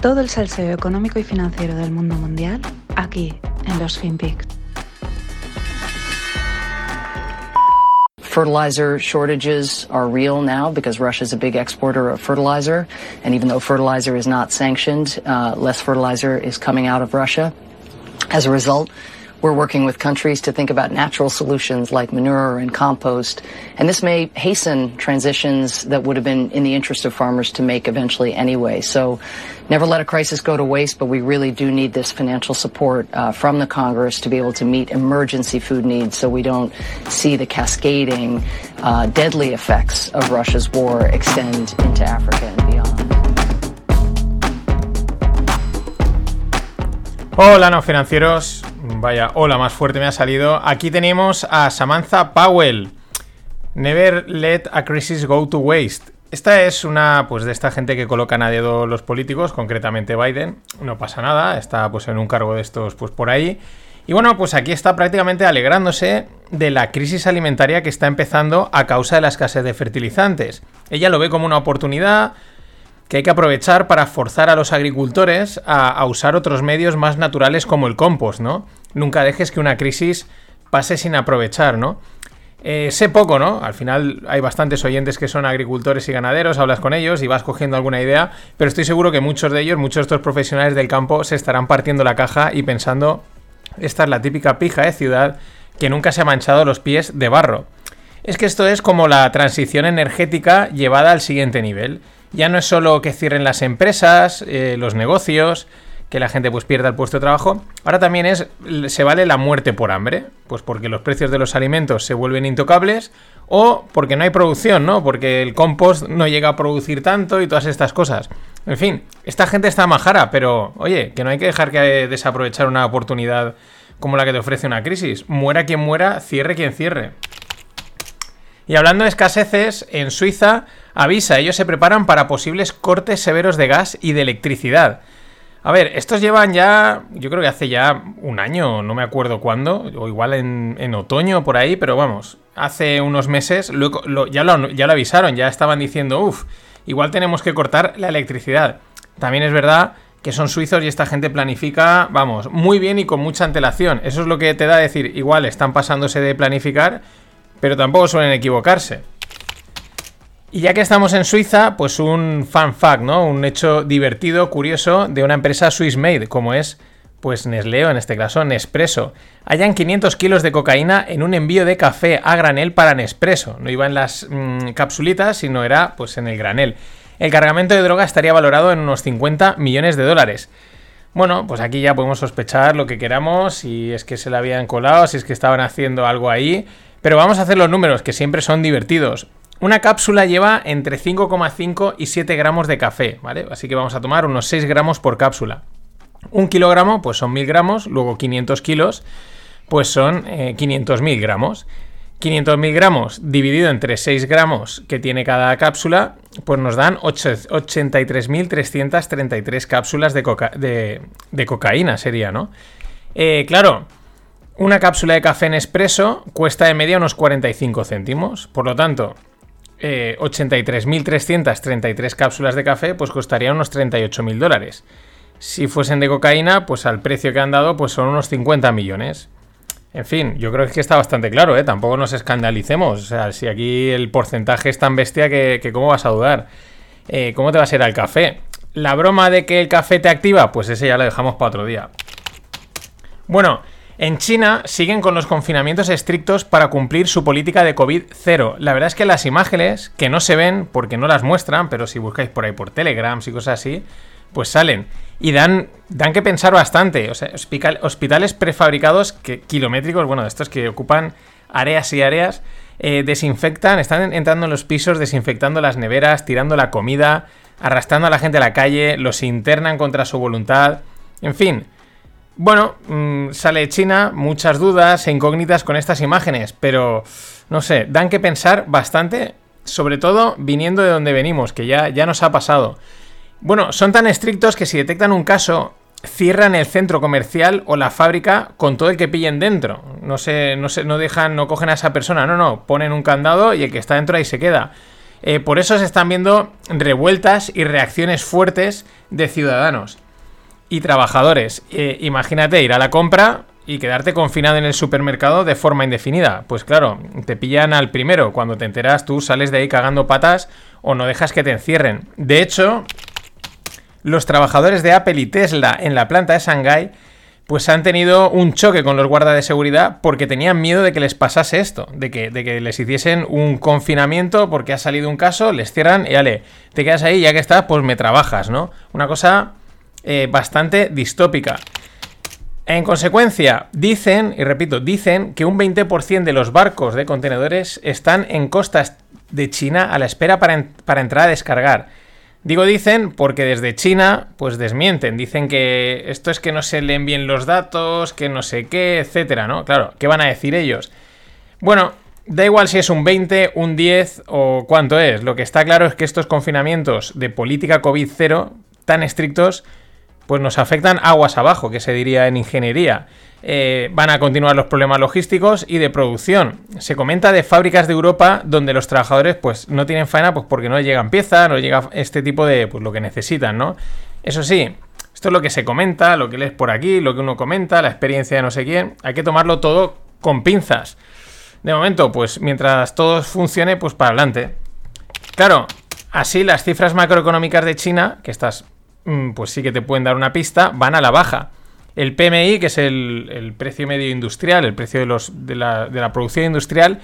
Todo el salseo económico y financiero del mundo mundial aquí en los FinPix. Fertilizer shortages are real now because Russia is a big exporter of fertilizer. And even though fertilizer is not sanctioned, uh, less fertilizer is coming out of Russia. As a result, we're working with countries to think about natural solutions like manure and compost. And this may hasten transitions that would have been in the interest of farmers to make eventually anyway. So never let a crisis go to waste, but we really do need this financial support uh, from the Congress to be able to meet emergency food needs so we don't see the cascading uh, deadly effects of Russia's war extend into Africa and beyond. Hola, no financieros. Vaya, hola más fuerte me ha salido. Aquí tenemos a Samantha Powell. Never let a crisis go to waste. Esta es una, pues, de esta gente que colocan a dedo los políticos, concretamente Biden. No pasa nada, está, pues, en un cargo de estos, pues, por ahí. Y bueno, pues aquí está prácticamente alegrándose de la crisis alimentaria que está empezando a causa de la escasez de fertilizantes. Ella lo ve como una oportunidad que hay que aprovechar para forzar a los agricultores a, a, usar otros medios más naturales como el compost, ¿no? Nunca dejes que una crisis pase sin aprovechar, ¿no? Eh, sé poco, ¿no? Al final hay bastantes oyentes que son agricultores y ganaderos, hablas con ellos y vas cogiendo alguna idea, pero estoy seguro que muchos de ellos, muchos de estos profesionales del campo, se estarán partiendo la caja y pensando, esta es la típica pija de ciudad que nunca se ha manchado los pies de barro. Es que esto es como la transición energética llevada al siguiente nivel. Ya no es solo que cierren las empresas, eh, los negocios, que la gente pues pierda el puesto de trabajo. Ahora también es, se vale la muerte por hambre, pues porque los precios de los alimentos se vuelven intocables o porque no hay producción, ¿no? Porque el compost no llega a producir tanto y todas estas cosas. En fin, esta gente está majara, pero oye, que no hay que dejar que desaprovechar una oportunidad como la que te ofrece una crisis. Muera quien muera, cierre quien cierre. Y hablando de escaseces, en Suiza avisa, ellos se preparan para posibles cortes severos de gas y de electricidad. A ver, estos llevan ya, yo creo que hace ya un año, no me acuerdo cuándo, o igual en, en otoño por ahí, pero vamos, hace unos meses lo, ya, lo, ya lo avisaron, ya estaban diciendo, uff, igual tenemos que cortar la electricidad. También es verdad que son suizos y esta gente planifica, vamos, muy bien y con mucha antelación. Eso es lo que te da a decir, igual están pasándose de planificar pero tampoco suelen equivocarse. Y ya que estamos en Suiza, pues un fun fact, ¿no? Un hecho divertido, curioso, de una empresa Swiss Made, como es, pues Nestlé, o en este caso Nespresso. Hayan 500 kilos de cocaína en un envío de café a granel para Nespresso. No iba en las mmm, capsulitas, sino era, pues, en el granel. El cargamento de droga estaría valorado en unos 50 millones de dólares. Bueno, pues aquí ya podemos sospechar lo que queramos, si es que se la habían colado, si es que estaban haciendo algo ahí. Pero vamos a hacer los números, que siempre son divertidos. Una cápsula lleva entre 5,5 y 7 gramos de café, ¿vale? Así que vamos a tomar unos 6 gramos por cápsula. Un kilogramo, pues son 1000 gramos, luego 500 kilos, pues son eh, 500.000 gramos. 500.000 gramos dividido entre 6 gramos que tiene cada cápsula, pues nos dan 83.333 cápsulas de, coca de, de, cocaína, sería, ¿no? Eh, claro, una cápsula de café en expreso cuesta de media unos 45 céntimos. Por lo tanto, eh, 83.333 cápsulas de café pues costarían unos 38.000 dólares. Si fuesen de cocaína, pues al precio que han dado pues son unos 50 millones. En fin, yo creo que está bastante claro, ¿eh? Tampoco nos escandalicemos. O sea, si aquí el porcentaje es tan bestia que, ¿cómo vas a dudar? Eh, ¿Cómo te va a ser al café? La broma de que el café te activa, pues ese ya lo dejamos para otro día. Bueno, en China siguen con los confinamientos estrictos para cumplir su política de COVID-0. La verdad es que las imágenes, que no se ven porque no las muestran, pero si buscáis por ahí por Telegrams y cosas así, pues salen. Y dan, dan que pensar bastante. O sea, hospitales prefabricados que, kilométricos, bueno, estos que ocupan áreas y áreas, eh, desinfectan, están entrando en los pisos, desinfectando las neveras, tirando la comida, arrastrando a la gente a la calle, los internan contra su voluntad. En fin, bueno, mmm, sale China, muchas dudas e incógnitas con estas imágenes, pero no sé, dan que pensar bastante, sobre todo viniendo de donde venimos, que ya, ya nos ha pasado. Bueno, son tan estrictos que si detectan un caso, cierran el centro comercial o la fábrica con todo el que pillen dentro. No se, no no dejan, no cogen a esa persona, no, no, ponen un candado y el que está dentro ahí se queda. Eh, por eso se están viendo revueltas y reacciones fuertes de ciudadanos y trabajadores. Eh, imagínate ir a la compra y quedarte confinado en el supermercado de forma indefinida. Pues claro, te pillan al primero. Cuando te enteras, tú sales de ahí cagando patas o no dejas que te encierren. De hecho, los trabajadores de Apple y Tesla en la planta de Shanghái pues han tenido un choque con los guardas de seguridad porque tenían miedo de que les pasase esto, de que, de que les hiciesen un confinamiento porque ha salido un caso, les cierran y ale, te quedas ahí, ya que estás, pues me trabajas, ¿no? Una cosa eh, bastante distópica. En consecuencia, dicen, y repito, dicen que un 20% de los barcos de contenedores están en costas de China a la espera para, para entrar a descargar. Digo dicen porque desde China pues desmienten, dicen que esto es que no se leen bien los datos, que no sé qué, etcétera, ¿no? Claro, ¿qué van a decir ellos? Bueno, da igual si es un 20, un 10 o cuánto es, lo que está claro es que estos confinamientos de política COVID 0 tan estrictos pues nos afectan aguas abajo, que se diría en ingeniería. Eh, van a continuar los problemas logísticos y de producción. Se comenta de fábricas de Europa donde los trabajadores pues no tienen faena pues porque no llegan piezas, no llega este tipo de pues lo que necesitan, ¿no? Eso sí, esto es lo que se comenta, lo que lees por aquí, lo que uno comenta, la experiencia de no sé quién. Hay que tomarlo todo con pinzas. De momento, pues mientras todo funcione, pues para adelante. Claro, así las cifras macroeconómicas de China, que estas pues sí que te pueden dar una pista, van a la baja. El PMI, que es el, precio medio industrial, el precio de, los, de, la, producción industrial,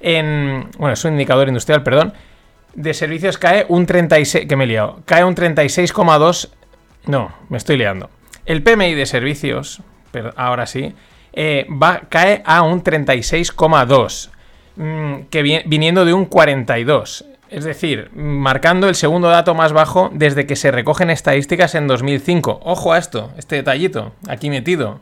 en, bueno, es un indicador industrial, perdón, de servicios cae un 36, que me he liado, cae un 36,2, no, me estoy liando. El PMI de servicios, pero ahora sí, eh, va, cae a un 36,2, mm, que viniendo de un 42. Es decir, marcando el segundo dato más bajo desde que se recogen estadísticas en 2005. Ojo a esto, este detallito, aquí metido.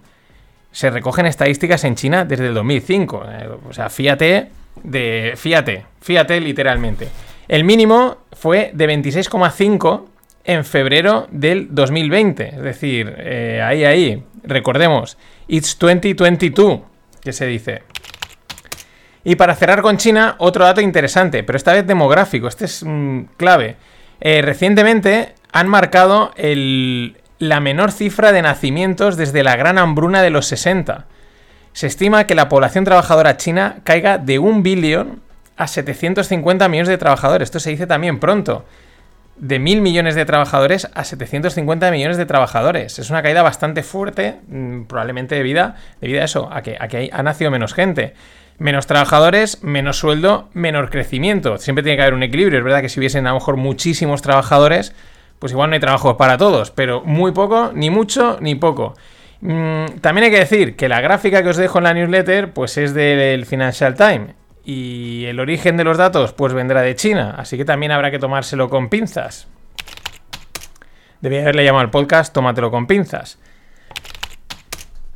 Se recogen estadísticas en China desde el 2005. Eh, o sea, fíjate de... Fíjate, fíjate literalmente. El mínimo fue de 26,5 en febrero del 2020. Es decir, eh, ahí, ahí. Recordemos, it's 2022, que se dice. Y para cerrar con China, otro dato interesante, pero esta vez demográfico, este es mm, clave. Eh, recientemente han marcado la menor cifra de nacimientos desde la gran hambruna de los 60. Se estima que la población trabajadora china caiga de un billón a 750 millones de trabajadores. Esto se dice también pronto. De mil millones de trabajadores a 750 millones de trabajadores. Es una caída bastante fuerte, mm, probablemente debido, a eso, a que, a que ha nacido menos gente. Menos trabajadores, menos sueldo, menor crecimiento. Siempre tiene que haber un equilibrio. Es verdad que si hubiesen a lo mejor muchísimos trabajadores, pues igual no hay trabajo para todos, pero muy poco, ni mucho, ni poco. Mm, también hay que decir que la gráfica que os dejo en la newsletter, pues es del Financial Times. Y el origen de los datos, pues vendrá de China. Así que también habrá que tomárselo con pinzas. Debía haberle llamado al podcast Tómatelo con pinzas.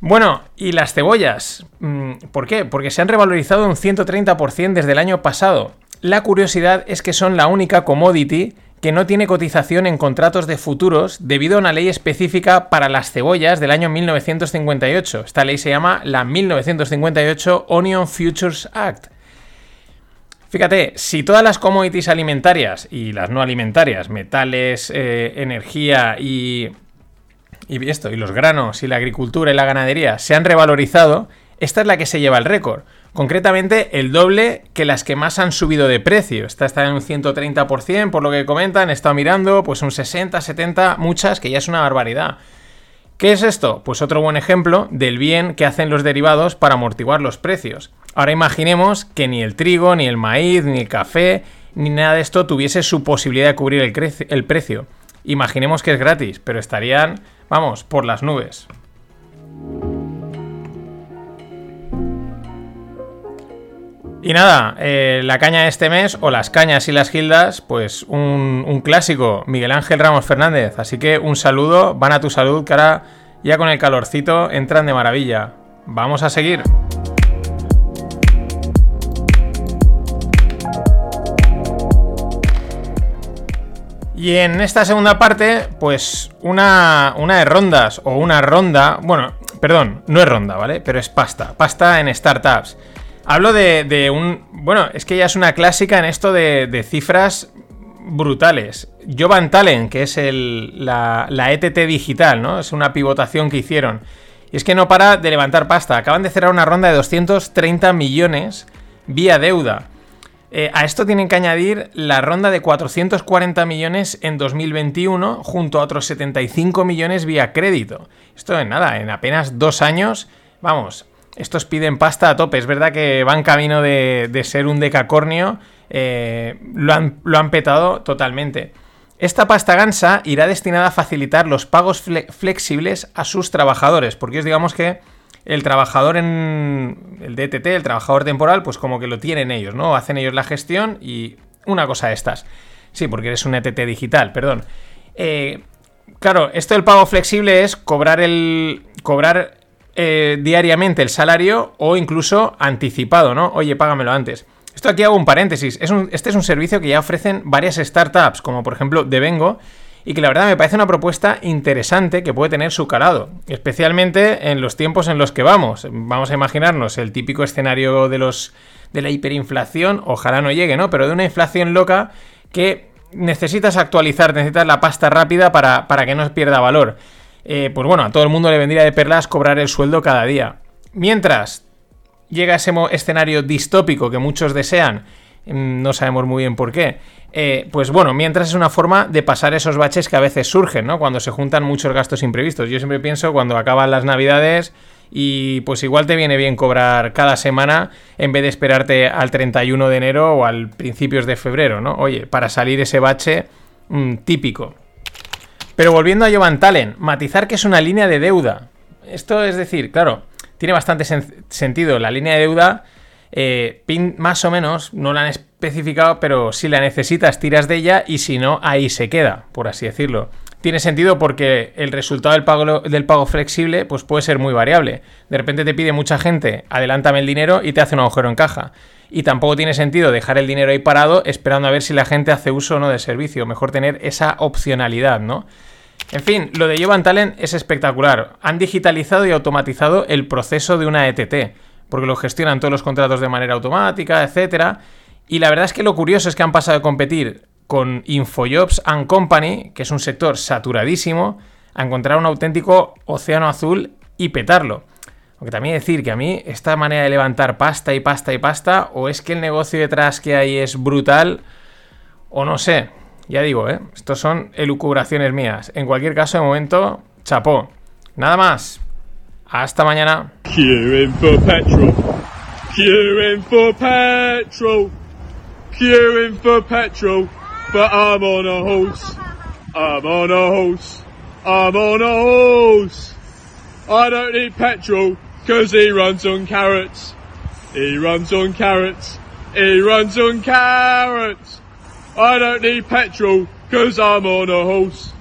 Bueno, y las cebollas. Mm, ¿Por qué? Porque se han revalorizado un 130% desde el año pasado. La curiosidad es que son la única commodity que no tiene cotización en contratos de futuros debido a una ley específica para las cebollas del año 1958. Esta ley se llama la 1958 Onion Futures Act. Fíjate, si todas las commodities alimentarias y las no alimentarias, metales, eh, energía y y esto, y los granos y la agricultura y la ganadería se han revalorizado, esta es la que se lleva el récord. Concretamente, el doble que las que más han subido de precio. Esta está en un 130%, por lo que comentan, he estado mirando, pues un 60, 70, muchas, que ya es una barbaridad. ¿Qué es esto? Pues otro buen ejemplo del bien que hacen los derivados para amortiguar los precios. Ahora imaginemos que ni el trigo, ni el maíz, ni el café, ni nada de esto tuviese su posibilidad de cubrir el, precio. Imaginemos que es gratis, pero estarían Vamos, por las nubes. Y nada, eh, la caña de este mes, o las cañas y las gildas, pues un, un, clásico, Miguel Ángel Ramos Fernández. Así que un saludo, van a tu salud, ahora ya con el calorcito entran de maravilla. Vamos a seguir. Y en esta segunda parte, pues una, una de rondas o una ronda, bueno, perdón, no es ronda, ¿vale? Pero es pasta, pasta en startups. Hablo de, un... Bueno, es que ya es una clásica en esto de, cifras brutales. Jovan Talen, que es el, la, la ETT digital, ¿no? Es una pivotación que hicieron. Y es que no para de levantar pasta. Acaban de cerrar una ronda de 230 millones vía deuda. Eh, a esto tienen que añadir la ronda de 440 millones en 2021 junto a otros 75 millones vía crédito. Esto en nada, en apenas dos años, vamos, estos piden pasta a tope. Es verdad que van camino de, ser un decacornio, eh, lo, han, lo, han, petado totalmente. Esta pasta gansa irá destinada a facilitar los pagos flexibles a sus trabajadores, porque es digamos que el trabajador en el DTT, el trabajador temporal, pues como que lo tienen ellos, ¿no? Hacen ellos la gestión y una cosa de estas. Sí, porque eres un ETT digital, perdón. Eh, claro, esto del pago flexible es cobrar el. cobrar eh, diariamente el salario o incluso anticipado, ¿no? Oye, págamelo antes. Esto aquí hago un paréntesis. este es un servicio que ya ofrecen varias startups, como por ejemplo Devengo, y que la verdad me parece una propuesta interesante que puede tener su calado, especialmente en los tiempos en los que vamos. Vamos a imaginarnos el típico escenario de los de la hiperinflación, ojalá no llegue, ¿no? Pero de una inflación loca que necesitas actualizar, necesitas la pasta rápida para, que no pierda valor. Eh, pues bueno, a todo el mundo le vendría de perlas cobrar el sueldo cada día. Mientras llega ese escenario distópico que muchos desean, no sabemos muy bien por qué, eh, pues bueno, mientras es una forma de pasar esos baches que a veces surgen, ¿no? Cuando se juntan muchos gastos imprevistos. Yo siempre pienso cuando acaban las navidades y pues igual te viene bien cobrar cada semana en vez de esperarte al 31 de enero o al principios de febrero, ¿no? Oye, para salir ese bache mm, típico. Pero volviendo a Jovan Talen, matizar que es una línea de deuda. Esto es decir, claro, tiene bastante sentido. La línea de deuda eh, PIN más o menos, no la han especificado, pero si la necesitas tiras de ella y si no, ahí se queda, por así decirlo. Tiene sentido porque el resultado del pago, del pago flexible pues puede ser muy variable. De repente te pide mucha gente, adelántame el dinero y te hace un agujero en caja. Y tampoco tiene sentido dejar el dinero ahí parado esperando a ver si la gente hace uso o no del servicio. Mejor tener esa opcionalidad, ¿no? En fin, lo de Jovan Talent es espectacular. Han digitalizado y automatizado el proceso de una ETT porque lo gestionan todos los contratos de manera automática, etcétera. Y la verdad es que lo curioso es que han pasado de competir con Infojobs and Company, que es un sector saturadísimo, a encontrar un auténtico océano azul y petarlo. Aunque también decir que a mí esta manera de levantar pasta y pasta y pasta, o es que el negocio detrás que hay es brutal, o no sé. Ya digo, ¿eh? Estos son elucubraciones mías. En cualquier caso, de momento, chapó. Nada más. Hasta mañana. Queuing for petrol. Queuing for petrol. Queuing for petrol. But I'm on a horse. I'm on a horse. I'm on a horse. I don't need petrol because he runs on carrots. He runs on carrots. He runs on carrots. I don't need petrol because I'm on a horse.